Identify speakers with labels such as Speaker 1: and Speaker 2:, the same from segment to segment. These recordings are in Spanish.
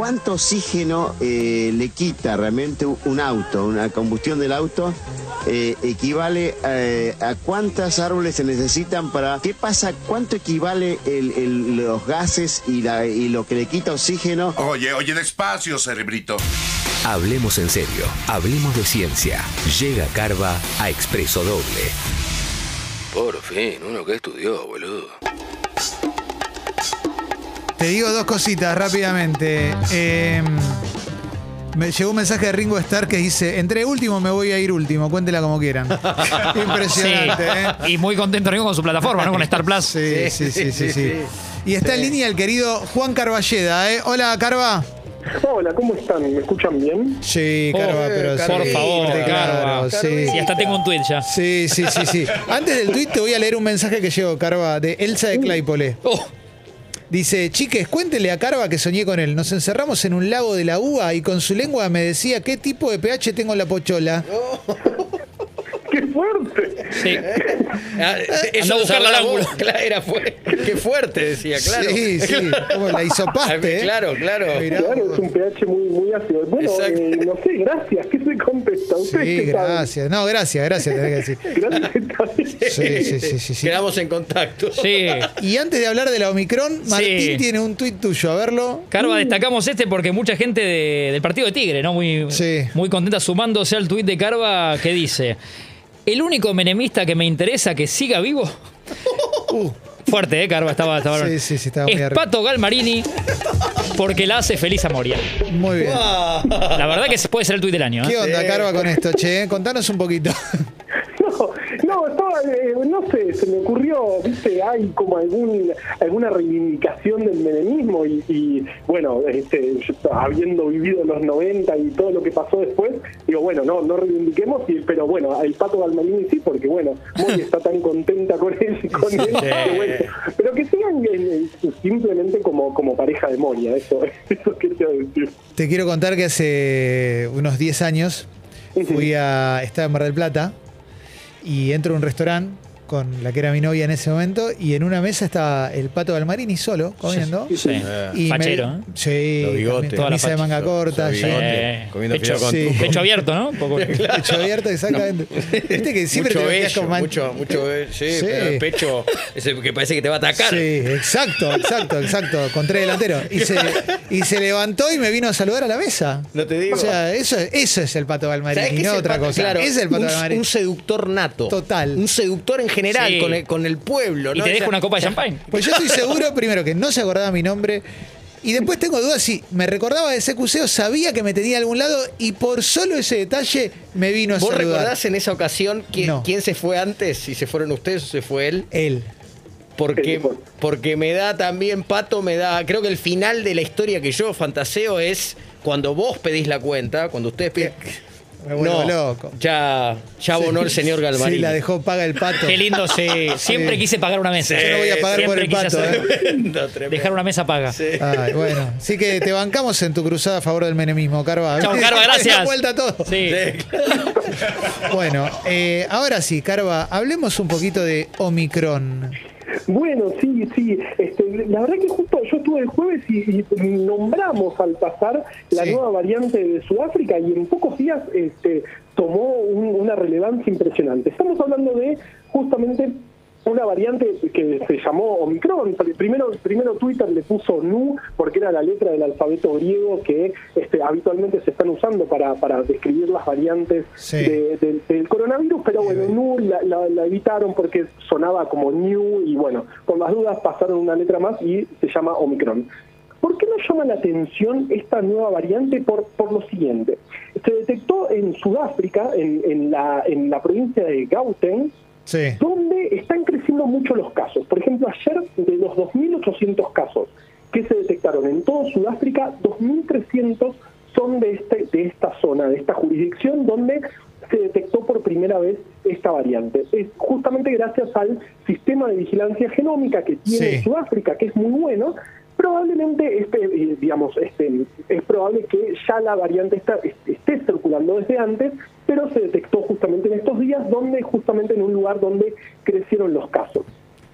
Speaker 1: cuánto oxígeno eh, le quita realmente un auto, una combustión del auto, eh, equivale eh, a cuántas árboles se necesitan para... ¿Qué pasa? ¿Cuánto equivale el- el- los gases y, la- y lo que le quita oxígeno?
Speaker 2: Oye, oye, despacio, cerebrito.
Speaker 3: Hablemos en serio, hablemos de ciencia. Llega Carva a Expreso Doble.
Speaker 4: Por fin, uno que estudió, boludo.
Speaker 5: Te digo dos cositas rápidamente. Eh, me llegó un mensaje de Ringo Starr que dice, entre último me voy a ir último, cuéntela como quieran. Impresionante, ¿eh?
Speaker 6: Y muy contento Ringo con su plataforma, ¿no? Con Star Plus.
Speaker 5: Sí, sí, sí, sí, sí. Y está en línea el querido Juan Carballeda, ¿eh? Hola, Carva.
Speaker 7: Hola, ¿cómo están? ¿Me escuchan bien?
Speaker 5: Sí, Carva,
Speaker 6: Oh,
Speaker 5: pero
Speaker 6: por
Speaker 5: sí,
Speaker 6: favor,
Speaker 5: claro,
Speaker 6: Carva.
Speaker 5: sí.
Speaker 6: Y hasta tengo un tweet ya.
Speaker 5: Sí, sí, sí, sí. Antes del tweet te voy a leer un mensaje que llegó, Carva, de Elsa de Claypole.
Speaker 6: Oh,
Speaker 5: Dice, chiques, cuéntele a Carva que soñé con él. Nos encerramos en un lago de la uva y con su lengua me decía qué tipo de pH tengo en la pochola.
Speaker 7: ¡Qué fuerte!
Speaker 6: sí.
Speaker 4: Ah,
Speaker 6: a buscarla al ángulo.
Speaker 4: Claro, era fu- Qué fuerte, decía, claro.
Speaker 5: Sí, sí, como la hisopaste. ¿eh?
Speaker 4: Claro, claro.
Speaker 5: Mirá.
Speaker 7: Claro, es un pH muy, muy ácido. Bueno, eh, no sé, gracias. ¿Qué se contesta? ¿Ustedes
Speaker 5: Sí, gracias. No, gracias, gracias, tenés que decir.
Speaker 7: Gracias.
Speaker 5: Sí, sí, sí, sí, sí.
Speaker 4: Quedamos en contacto.
Speaker 6: Sí.
Speaker 5: Y antes de hablar de la Omicron, Martín
Speaker 6: Sí.
Speaker 5: tiene un tuit tuyo, a verlo.
Speaker 6: Carva, destacamos este porque mucha gente de- del partido de Tigre, ¿no? Muy,
Speaker 5: Sí.
Speaker 6: muy contenta sumándose al tuit de Carva que dice: El único menemista que me interesa que siga vivo. Fuerte, ¿eh, Carva? Estaba, estaba
Speaker 5: Sí, sí, sí, estaba muy
Speaker 6: Es
Speaker 5: arriba.
Speaker 6: Pato Galmarini porque la hace feliz a Moria.
Speaker 5: Muy bien.
Speaker 6: La verdad que puede ser el tuit del año. ¿eh?
Speaker 5: ¿Qué onda, Carva, con esto, che? Contanos un poquito.
Speaker 7: Eh, no sé, se me ocurrió, viste, hay como algún, alguna reivindicación del menemismo y, y, bueno, este, yo, habiendo vivido los 90 y todo lo que pasó después, digo, bueno, no, no reivindiquemos, y- pero bueno, el Pato Galmarini sí, porque bueno, Mori está tan contenta con él, con él que bueno, pero que sigan eh, simplemente como, como pareja de Moria, eso, eso quería decir.
Speaker 5: Te quiero contar que hace unos 10 años fui a. Estaba en Mar del Plata y entro a un restaurante con la que era mi novia en ese momento y en una mesa estaba el pato Galmarini solo comiendo.
Speaker 6: Sí.
Speaker 5: Y me-
Speaker 6: Fachero, ¿eh?
Speaker 5: Sí,
Speaker 4: Los bigotes.
Speaker 5: camisa
Speaker 6: Toda la
Speaker 5: de
Speaker 6: facha.
Speaker 5: manga corta,
Speaker 4: bigotes.
Speaker 6: Eh,
Speaker 4: Comiendo
Speaker 6: pecho,
Speaker 4: fideo con
Speaker 5: Sí.
Speaker 6: pecho abierto, ¿no? Un poco-
Speaker 5: pecho abierto, exactamente. Viste que siempre
Speaker 4: mucho
Speaker 5: te veías
Speaker 4: bello,
Speaker 5: con man-
Speaker 4: mucho, mucho bello. Sí,
Speaker 5: Sí.
Speaker 4: pero el pecho ese que parece que te va a atacar.
Speaker 5: Sí, exacto, exacto, exacto, con tres delanteros. Y se, y se levantó y me vino a saludar a la mesa.
Speaker 4: No te digo.
Speaker 5: O sea, eso, eso es el pato
Speaker 4: ¿Sabes
Speaker 5: Galmarini,
Speaker 4: qué
Speaker 5: no
Speaker 4: es el
Speaker 5: otra
Speaker 4: pato?
Speaker 5: cosa.
Speaker 4: Claro,
Speaker 5: es el pato
Speaker 4: un,
Speaker 5: Galmarini.
Speaker 4: un seductor nato.
Speaker 5: Total.
Speaker 4: Un seductor en general
Speaker 6: Sí.
Speaker 4: con, el, con el pueblo.
Speaker 6: Y
Speaker 4: ¿no?
Speaker 6: te
Speaker 4: O
Speaker 6: deja
Speaker 4: sea,
Speaker 6: una copa de champagne.
Speaker 5: Pues yo estoy seguro, primero, que no se acordaba mi nombre. Y después tengo dudas si me recordaba de ese cuseo, sabía que me tenía a algún lado y por solo ese detalle me vino a
Speaker 4: ¿Vos
Speaker 5: saludar.
Speaker 4: recordás en esa ocasión quién,
Speaker 5: No.
Speaker 4: quién se fue antes? Si se fueron ustedes o se fue él.
Speaker 5: Él.
Speaker 4: Porque, porque me da también, Pato, me da. Creo que el final de la historia que yo fantaseo es cuando vos pedís la cuenta, cuando ustedes piden.
Speaker 5: Me vuelvo
Speaker 4: no,
Speaker 5: loco.
Speaker 4: ya, ya abonó el señor Galmarini.
Speaker 5: Sí, la dejó paga el pato.
Speaker 6: Qué lindo, sí. Siempre quise pagar una mesa.
Speaker 5: Yo no voy a pagar por
Speaker 6: Siempre
Speaker 5: el
Speaker 6: quise
Speaker 5: pato,
Speaker 6: hacer-
Speaker 5: ¿eh?
Speaker 4: Tremendo, tremendo.
Speaker 6: Dejar una mesa paga.
Speaker 5: Ay, bueno, sí que te bancamos en tu cruzada a favor del menemismo, Carva.
Speaker 6: Chau, Carva, gracias.
Speaker 5: Vuelta todo.
Speaker 6: Sí.
Speaker 5: Bueno, eh, ahora sí, Carva, hablemos un poquito de Omicron.
Speaker 7: Bueno, sí, sí. Este, la verdad que justo yo estuve el jueves y, y nombramos al pasar la
Speaker 5: Sí.
Speaker 7: nueva variante de Sudáfrica y en pocos días este, tomó un- una relevancia impresionante. Estamos hablando de justamente una variante que se llamó Omicron. Primero, primero Twitter le puso Nu porque era la letra del alfabeto griego que este, habitualmente se están usando para, para describir las variantes
Speaker 5: Sí.
Speaker 7: de- del, del coronavirus, pero bueno, Nu la, la- la evitaron porque sonaba como New y bueno, con las dudas pasaron una letra más y se llama Omicron. ¿Por qué nos llama la atención esta nueva variante? Por, por lo siguiente. Se detectó en Sudáfrica, en, en la, en la provincia de Gauteng,
Speaker 5: Sí.
Speaker 7: donde están creciendo mucho los casos. Por ejemplo, ayer de los 2.800 casos que se detectaron en todo Sudáfrica, 2.300 son de, este, de esta zona, de esta jurisdicción donde se detectó por primera vez esta variante. Es justamente gracias al sistema de vigilancia genómica que tiene
Speaker 5: Sí.
Speaker 7: Sudáfrica, que es muy bueno, probablemente este, eh, digamos este, es probable que ya la variante está, est- esté circulando desde antes pero se detectó justamente en estos días donde justamente en un lugar donde crecieron los casos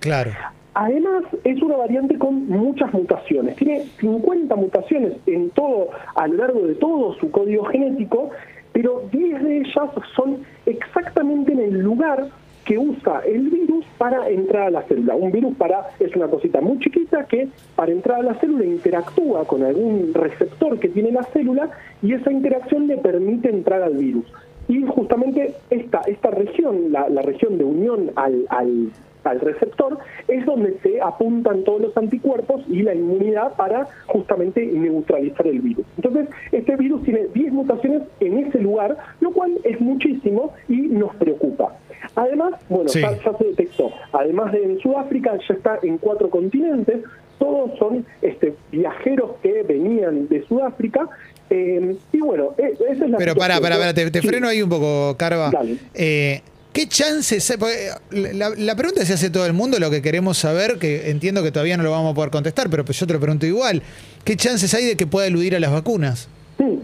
Speaker 5: Claro.
Speaker 7: Además, es una variante con muchas mutaciones. Tiene 50 mutaciones en todo, a lo largo de todo su código genético, pero 10 de ellas son exactamente en el lugar que usa el virus para entrar a la célula. Un virus para es una cosita muy chiquita que para entrar a la célula interactúa con algún receptor que tiene la célula y esa interacción le permite entrar al virus. Y justamente esta, esta región, la, la región de unión al, al, al receptor, es donde se apuntan todos los anticuerpos y la inmunidad para justamente neutralizar el virus. Entonces, este virus tiene 10 mutaciones en ese lugar, lo cual es muchísimo y nos preocupa. Además, bueno,
Speaker 5: Sí.
Speaker 7: ya, ya se detectó, además de en Sudáfrica, ya está en cuatro continentes, todos son este, viajeros que venían de Sudáfrica, eh, y bueno, e- esa es la
Speaker 5: Pero
Speaker 7: situación.
Speaker 5: para, para, te, te
Speaker 7: Sí.
Speaker 5: freno ahí un poco, Carva. Eh, ¿Qué chances hay? Porque La, la pregunta se hace todo el mundo, lo que queremos saber, que entiendo que todavía no lo vamos a poder contestar, pero pues yo te lo pregunto igual. ¿Qué chances hay de que pueda eludir a las vacunas?
Speaker 7: Sí.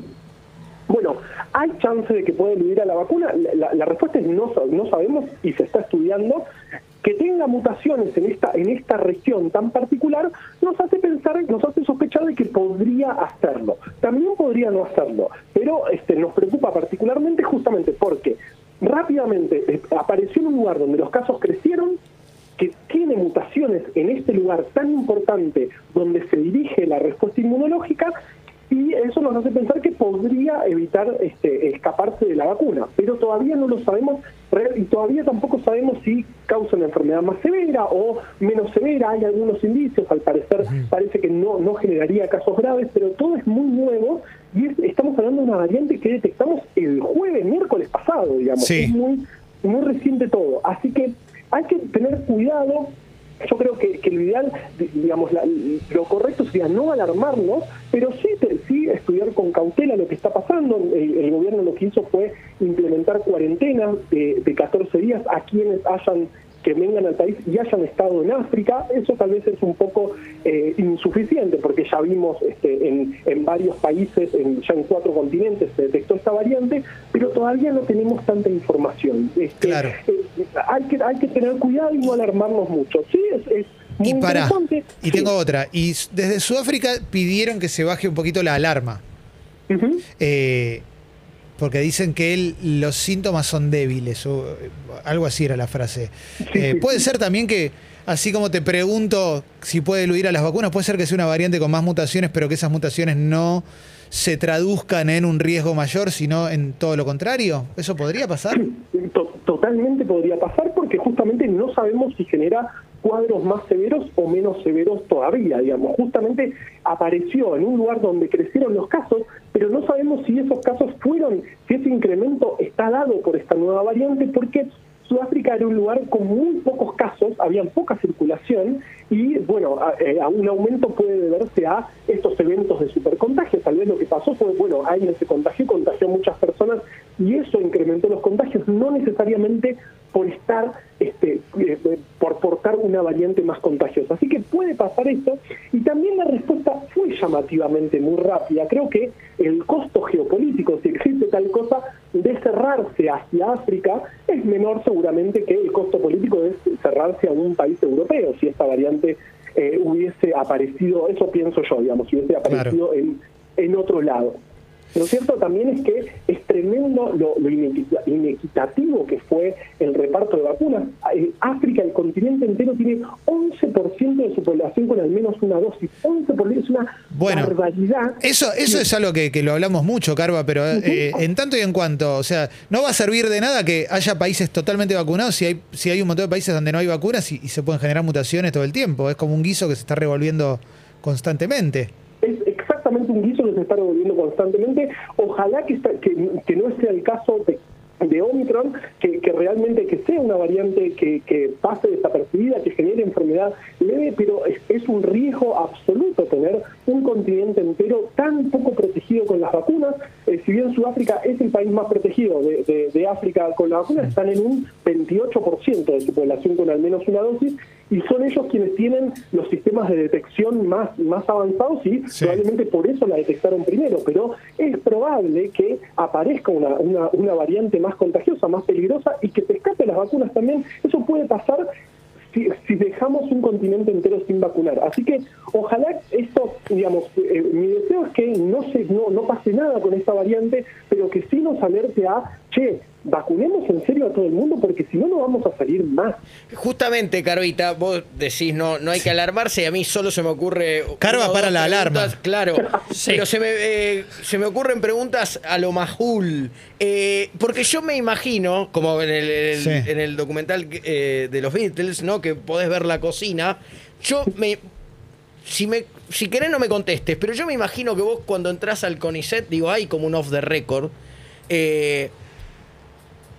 Speaker 7: Bueno, ¿hay chance de que pueda eludir a la vacuna? La, la- la respuesta es no, no sabemos y se está estudiando. Que tenga mutaciones en esta, en esta región tan particular nos hace pensar, nos hace sospechar de que podría hacerlo. También podría no hacerlo, pero este, nos preocupa particularmente justamente porque rápidamente eh, apareció en un lugar donde los casos crecieron, que tiene mutaciones en este lugar tan importante donde se dirige la respuesta inmunológica eso nos hace pensar que podría evitar este, escaparse de la vacuna, pero todavía no lo sabemos y todavía tampoco sabemos si causa una enfermedad más severa o menos severa. Hay algunos indicios, al parecer parece que no, no generaría casos graves, pero todo es muy nuevo y es- estamos hablando de una variante que detectamos el jueves, miércoles pasado, digamos.
Speaker 5: Sí.
Speaker 7: Es muy, muy reciente todo. Así que hay que tener cuidado. Yo creo que, lo ideal, di- digamos, la- lo correcto sería no alarmarnos, pero sí, sí estudiar con cautela lo que está pasando. El, el gobierno lo que hizo fue implementar cuarentenas de, de 14 días a quienes hayan que vengan al país y hayan estado en África, eso tal vez es un poco eh, insuficiente, porque ya vimos este, en, en varios países, en, ya en cuatro continentes se detectó esta variante, pero todavía no tenemos tanta información. Este,
Speaker 5: Claro.
Speaker 7: eh, hay, que, hay que tener cuidado y no alarmarnos mucho. Sí, es, es muy
Speaker 5: Y para,
Speaker 7: interesante.
Speaker 5: y
Speaker 7: Sí.
Speaker 5: tengo otra. Y desde Sudáfrica pidieron que se baje un poquito la alarma.
Speaker 7: Ujú.
Speaker 5: Eh, porque dicen que él, los síntomas son débiles, o eh, algo así era la frase. Eh,
Speaker 7: sí,
Speaker 5: puede
Speaker 7: sí.
Speaker 5: ser también que, así como te pregunto si puede eludir a las vacunas, puede ser que sea una variante con más mutaciones, pero que esas mutaciones no se traduzcan en un riesgo mayor, sino en todo lo contrario. ¿Eso podría pasar?
Speaker 7: To- Totalmente podría pasar porque justamente no sabemos si genera cuadros más severos o menos severos todavía, digamos. Justamente apareció en un lugar donde crecieron los casos, pero no sabemos si esos casos fueron, si ese incremento está dado por esta nueva variante, porque Sudáfrica era un lugar con muy pocos casos, había poca circulación y, bueno, a, eh, un aumento puede deberse a estos eventos de supercontagio. Tal vez lo que pasó fue, bueno, alguien se contagió, contagió a muchas personas y eso incrementó los contagios, no necesariamente por estar, este, eh, una variante más contagiosa. Así que puede pasar esto y también la respuesta fue llamativamente muy rápida. Creo que el costo geopolítico, si existe tal cosa, de cerrarse hacia África es menor seguramente que el costo político de cerrarse a un país europeo, si esta variante eh, hubiese aparecido, eso pienso yo, digamos, si hubiese aparecido en, en otro lado. Lo cierto también es que es tremendo lo, lo inequita- inequitativo que fue el reparto de vacunas. Eh, África, el continente entero, tiene 11% de su población con al menos una dosis. 11% es una
Speaker 5: Bueno,
Speaker 7: barbaridad.
Speaker 5: Eso, eso es algo que, que lo hablamos mucho, Carva, pero eh, en tanto y en cuanto, o sea, no va a servir de nada que haya países totalmente vacunados si hay, si hay un montón de países donde no hay vacunas y, y se pueden generar mutaciones todo el tiempo. Es como un guiso que se está revolviendo constantemente.
Speaker 7: es exactamente un guiso está revolviendo constantemente. Ojalá que, esta- que, que no sea el caso de, de Omicron, que, que realmente que sea una variante que, que pase desapercibida, que genere enfermedad leve, pero es, es un riesgo absoluto tener un continente entero tan poco protegido con las vacunas. Eh, si bien Sudáfrica es el país más protegido de, de- de África con las vacunas, están en un 28% de su población con al menos una dosis y son ellos quienes tienen los sistemas de detección más, más avanzados y
Speaker 5: Sí.
Speaker 7: probablemente por eso la detectaron primero, pero es probable que aparezca una, una, una variante más contagiosa, más peligrosa y que se escape las vacunas también. Eso puede pasar si, si dejamos un continente entero sin vacunar. Así que ojalá esto, digamos, eh, mi deseo es que no, se, no, no pase nada con esta variante, pero que sí nos alerte a, che, vacunemos en serio a todo el mundo porque si no, no vamos a salir más.
Speaker 4: Justamente, Carvita, vos decís no, no hay que alarmarse y a mí solo se me ocurre.
Speaker 5: Carva para la alarma.
Speaker 4: Claro,
Speaker 6: Sí.
Speaker 4: pero se me, eh, se me ocurren preguntas a lo majul. Eh, porque yo me imagino, como en el, en el-
Speaker 5: Sí.
Speaker 4: en el documental eh, de los Beatles, ¿no? Que podés ver la cocina. Yo me. Si, me, si querés no me contestes, pero yo me imagino que vos cuando entras al CONICET, digo, hay como un off the record. eh,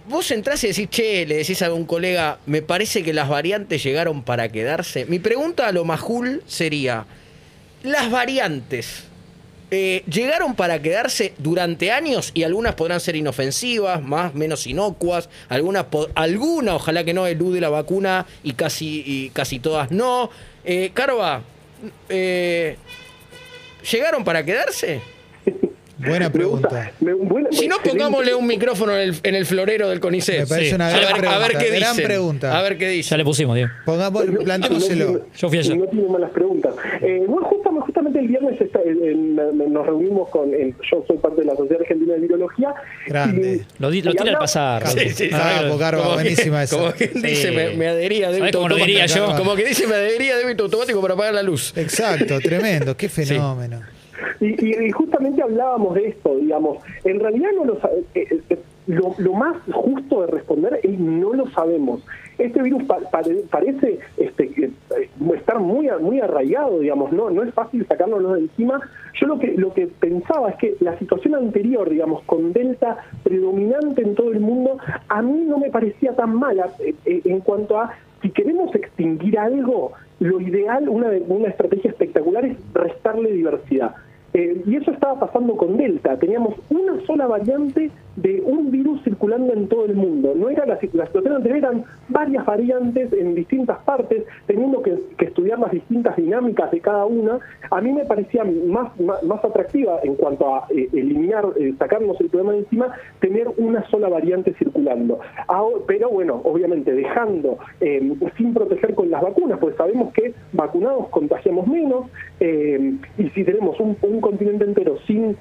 Speaker 4: Vos entrás y decís, che, le decís a un colega, me parece que las variantes llegaron para quedarse. Mi pregunta a lo majul sería, las variantes eh, llegaron para quedarse durante años y algunas podrán ser inofensivas, más, menos inocuas, algunas, alguna, ojalá que no, elude la vacuna y casi, y casi todas no. Eh, Carva, eh, ¿llegaron para quedarse?
Speaker 5: Buena
Speaker 7: Me gusta.
Speaker 5: pregunta.
Speaker 7: Me- buena-
Speaker 4: Si no, pongámosle un micrófono en el, en el florero del CONICET.
Speaker 5: Me parece
Speaker 6: Sí.
Speaker 5: una
Speaker 4: A
Speaker 5: gran
Speaker 4: ver,
Speaker 5: pregunta.
Speaker 4: a ver qué
Speaker 5: gran
Speaker 4: dicen.
Speaker 5: pregunta.
Speaker 4: A ver qué dicen.
Speaker 6: Ya le pusimos, Diego.
Speaker 5: Pongamos,
Speaker 7: No
Speaker 5: plantémoselo.
Speaker 7: tiene-
Speaker 6: Yo fui ayer.
Speaker 7: No tiene malas preguntas. Eh, bueno, justamente, justamente el viernes está- eh, nos reunimos con. yo soy parte de la Sociedad Argentina de Virología.
Speaker 5: Grande.
Speaker 7: y-
Speaker 6: Lo, di- lo tira al pasar.
Speaker 5: Sí, sí,
Speaker 4: que-
Speaker 5: buenísima esa.
Speaker 4: Como que dice, me, me adhería a
Speaker 6: ¿Sabés
Speaker 4: débito
Speaker 6: cómo lo
Speaker 4: automático.
Speaker 6: diría yo?
Speaker 4: Como que dice, me adhería a débito automático para pagar la luz.
Speaker 5: Exacto, tremendo, qué fenómeno.
Speaker 7: Y, y- y justamente hablábamos de esto, digamos. En realidad no lo, sa- eh, eh, lo, lo más justo de responder es no lo sabemos. Este virus pa- pare- parece este, eh, estar muy muy arraigado, digamos, no no es fácil sacárnoslo de encima. Yo lo que lo que pensaba es que la situación anterior, digamos, con Delta predominante en todo el mundo, a mí no me parecía tan mala eh, eh, en cuanto a si queremos extinguir algo, lo ideal, una, una estrategia espectacular es restarle diversidad. Eh, y eso estaba pasando con Delta. Teníamos una sola variante de un virus circulando en todo el mundo. No era la, la situación anterior, eran varias variantes en distintas partes, teniendo que, estudiar las distintas dinámicas de cada una. A mí me parecía más, más, atractiva en cuanto a eh, eliminar, eh, sacarnos el problema de encima, tener una sola variante circulando. Pero bueno, obviamente dejando, eh, sin proteger con las vacunas, pues sabemos que vacunados contagiamos menos, eh, y si tenemos un continente entero sin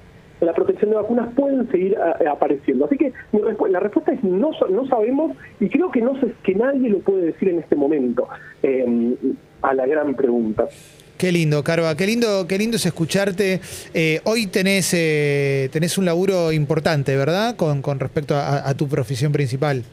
Speaker 7: la protección de vacunas pueden seguir eh, apareciendo. Así que mi la respuesta es no, no sabemos y creo que no que nadie lo puede decir en este momento eh, a la gran pregunta.
Speaker 5: Qué lindo, Carva, qué lindo, qué lindo es escucharte. Eh, hoy tenés, eh, tenés un laburo importante, ¿verdad? Con, con respecto a tu profesión principal.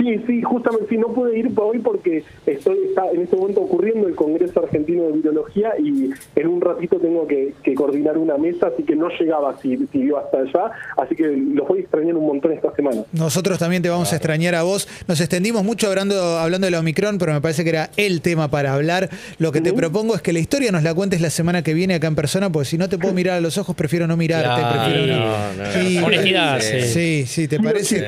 Speaker 7: Sí, sí, justamente sí, no pude ir hoy porque estoy está en este momento ocurriendo el Congreso Argentino de Virología y en un ratito tengo que, que coordinar una mesa, así que no llegaba si, si iba hasta allá, así que los voy a extrañar un montón esta semana.
Speaker 5: Nosotros también te vamos a extrañar a vos. Nos extendimos mucho hablando, hablando de la Omicron, pero me parece que era el tema para hablar. Lo que te propongo es que la historia nos la cuentes la semana que viene acá en persona, porque si no te puedo mirar a los ojos, prefiero no mirarte.
Speaker 6: Claro.
Speaker 5: prefiero no.
Speaker 4: No, no.
Speaker 5: Sí,
Speaker 6: Honestidad, sí.
Speaker 5: Sí, sí, ¿te parece,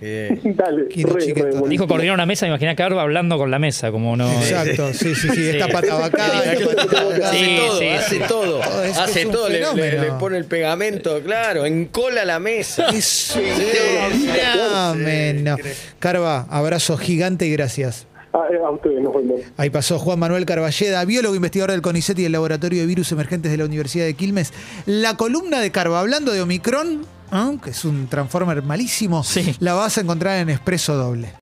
Speaker 5: Carva?
Speaker 7: Dale, re, re.
Speaker 6: Dijo coordinar una mesa, imagina a Carva hablando con la mesa, como no.
Speaker 5: Exacto, sí, sí, sí. Esta pata acá.
Speaker 4: Hace todo, hace todo.
Speaker 5: Que
Speaker 4: hace todo, le, le- le pone el pegamento, claro, encola la mesa.
Speaker 5: Es un fenómeno. Carva, abrazo gigante y gracias.
Speaker 7: Ah, eh, a ustedes, nos vemos.
Speaker 5: Ahí pasó Juan Manuel Carballeda, biólogo investigador del CONICET y del Laboratorio de Virus Emergentes de la Universidad de Quilmes. La columna de Carva, hablando de Omicron, ¿ah? que es un transformer malísimo,
Speaker 6: Sí.
Speaker 5: la vas a encontrar en Expreso Doble.